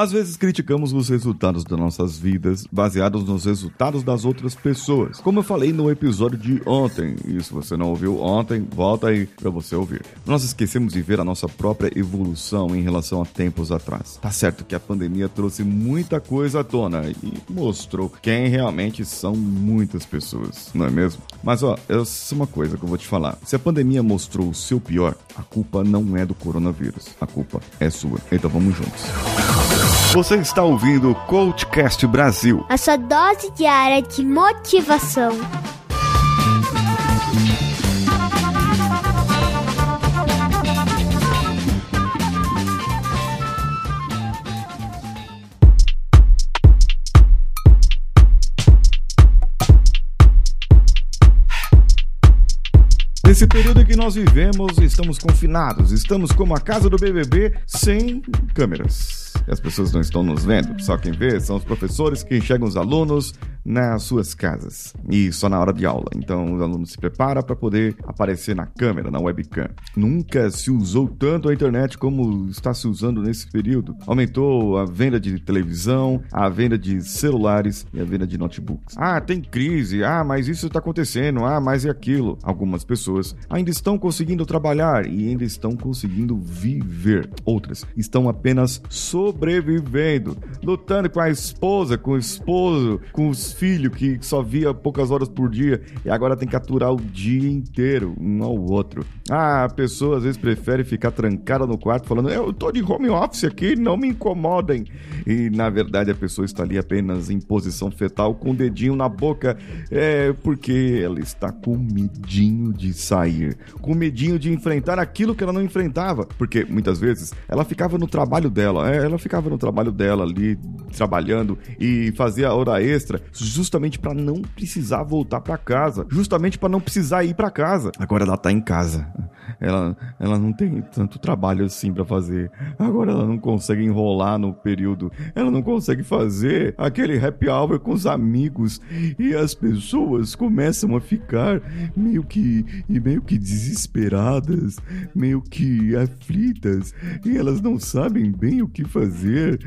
Às vezes criticamos os resultados das nossas vidas baseados nos resultados das outras pessoas. Como eu falei no episódio de ontem, e se você não ouviu ontem, volta aí para você ouvir. Nós esquecemos de ver a nossa própria evolução em relação a tempos atrás. Tá certo que a pandemia trouxe muita coisa à tona e mostrou quem realmente são muitas pessoas, não é mesmo? Mas ó, é uma coisa que eu vou te falar. Se a pandemia mostrou o seu pior, a culpa não é do coronavírus. A culpa é sua. Então vamos juntos. Você está ouvindo o Coachcast Brasil. A sua dose diária de motivação. Nesse período em que nós vivemos, estamos confinados, estamos como a casa do BBB sem câmeras. As pessoas não estão nos vendo, só quem vê são os professores que enxergam os alunos nas suas casas e só na hora de aula. Então os alunos se preparam para poder aparecer na câmera, na webcam. Nunca se usou tanto a internet como está se usando nesse período. Aumentou a venda de televisão, a venda de celulares e a venda de notebooks. Ah, tem crise. Ah, mas isso está acontecendo. Ah, mas é aquilo. Algumas pessoas ainda estão conseguindo trabalhar e ainda estão conseguindo viver. Outras estão apenas sobrevivendo, lutando com a esposa, com o esposo, com os filhos que só via poucas horas por dia e agora tem que aturar o dia inteiro um ao outro. Ah, a pessoa às vezes prefere ficar trancada no quarto falando: Eu tô de home office aqui, não me incomodem. E na verdade a pessoa está ali apenas em posição fetal com o dedinho na boca, é porque ela está com medinho de sair, com medinho de enfrentar aquilo que ela não enfrentava, porque muitas vezes ela ficava no trabalho dela, é, ela ficava no trabalho dela ali trabalhando e fazia hora extra justamente para não precisar voltar para casa, justamente para não precisar ir para casa. Agora ela tá em casa. Ela, ela não tem tanto trabalho assim para fazer. Agora ela não consegue enrolar no período. Ela não consegue fazer aquele happy hour com os amigos e as pessoas começam a ficar meio que meio que desesperadas, meio que aflitas e elas não sabem bem o que fazer.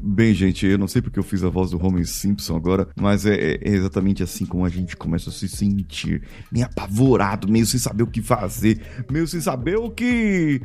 Bem, gente, eu não sei porque eu fiz a voz do Homer Simpson agora, mas é, é exatamente assim como a gente começa a se sentir meio apavorado, meio sem saber o que fazer, meio sem saber o que.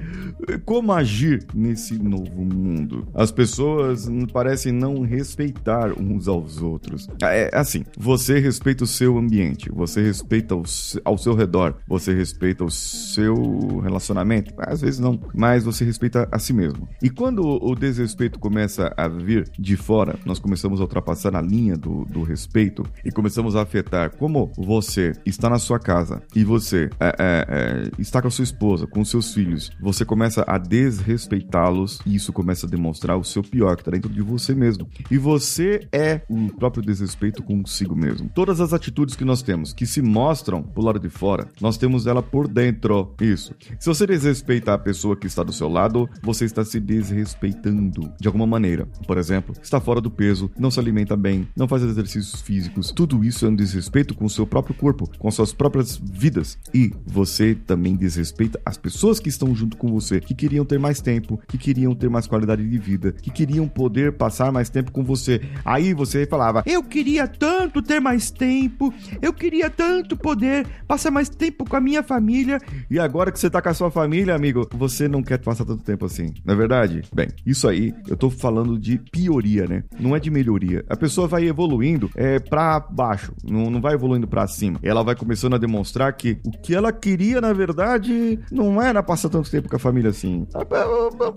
como agir nesse novo mundo. As pessoas parecem não respeitar uns aos outros. É assim, você respeita o seu ambiente, você respeita o, ao seu redor, você respeita o seu relacionamento, às vezes não, mas você respeita a si mesmo. E quando o desrespeito começa a vir de fora, nós começamos a ultrapassar a linha do, do respeito e começamos a afetar como você está na sua casa e você é, é, é, está com a sua esposa, com seus filhos, você começa a desrespeitá-los e isso começa a demonstrar o seu pior que está dentro de você mesmo. E você é o próprio desrespeito consigo mesmo. Todas as atitudes que nós temos que se mostram pro lado de fora, nós temos ela por dentro. Isso. Se você desrespeita a pessoa que está do seu lado, você está se desrespeitando de alguma maneira. Por exemplo, está fora do peso, não se alimenta bem, não faz exercícios físicos. Tudo isso é um desrespeito com o seu próprio corpo, com suas próprias vidas. E você também desrespeita as pessoas que estão junto com você, que queriam ter mais tempo, que queriam ter mais qualidade de vida, que queriam poder passar mais tempo com você. Aí você falava: Eu queria tanto ter mais tempo, eu queria tanto poder passar mais tempo com a minha família. E agora que você tá com a sua família, amigo, você não quer passar tanto tempo assim, não é verdade? Bem, isso aí eu tô falando de pioria, né? Não é de melhoria. A pessoa vai evoluindo é para baixo, não, não vai evoluindo para cima. Ela vai começando a demonstrar que o que ela queria, na verdade, não era passar tanto tempo com a família assim.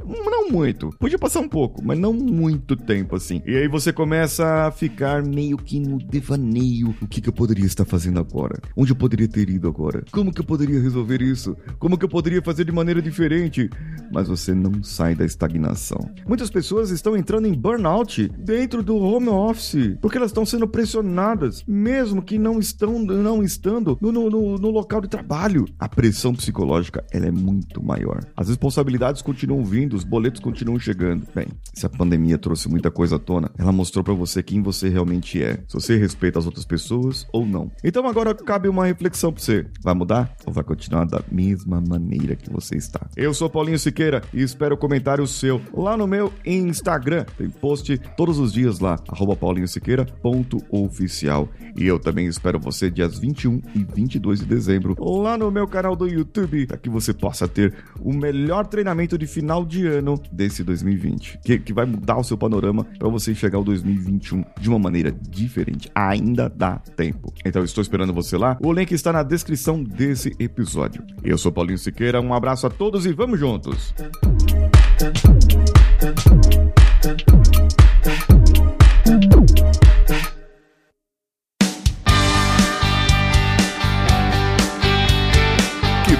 Não muito. Podia passar um pouco, mas não muito tempo assim. E aí você começa a ficar meio que no devaneio. O que, que eu poderia estar fazendo agora? Onde eu poderia ter ido agora? Como que eu poderia resolver isso? Como que eu poderia fazer de maneira diferente? Mas você não sai da estagnação. Muitas pessoas estão entrando em burnout dentro do home office, porque elas estão sendo pressionadas, mesmo que não estão não estando no, no, no local de trabalho. A pressão psicológica ela é muito maior. As responsabilidades continuam vindo, os boletos continuam chegando. Bem, se a pandemia trouxe muita coisa à tona, ela mostrou para você quem você realmente é. Se você respeita as outras pessoas ou não. Então agora cabe uma reflexão pra você. Vai mudar ou vai continuar da mesma maneira que você está? Eu sou Paulinho Siqueira e espero o comentário seu lá no meu Instagram. Tem post todos os dias lá, arroba paulinhosiqueira.oficial. E eu também espero você dias 21 e 22 de dezembro lá no meu canal do YouTube, para que você possa ter o melhor treinamento de final de ano desse 2020. Que que vai mudar o seu panorama para você enxergar o 2021 de uma maneira diferente. Ainda dá tempo. Então estou esperando você lá. O link está na descrição desse episódio. Eu sou Paulinho Siqueira, um abraço a todos e vamos juntos.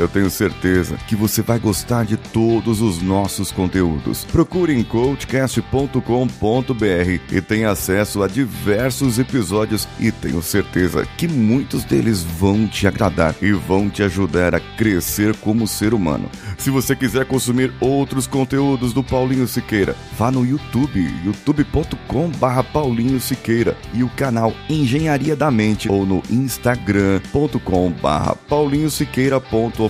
eu tenho certeza que você vai gostar de todos os nossos conteúdos. Procure em coachcast.com.br e tenha acesso a diversos episódios e tenho certeza que muitos deles vão te agradar e vão te ajudar a crescer como ser humano. Se você quiser consumir outros conteúdos do Paulinho Siqueira, vá no YouTube, youtube.com/barra Paulinho Siqueira e o canal Engenharia da Mente ou no instagram.com/barra Paulinho Siqueira.oficial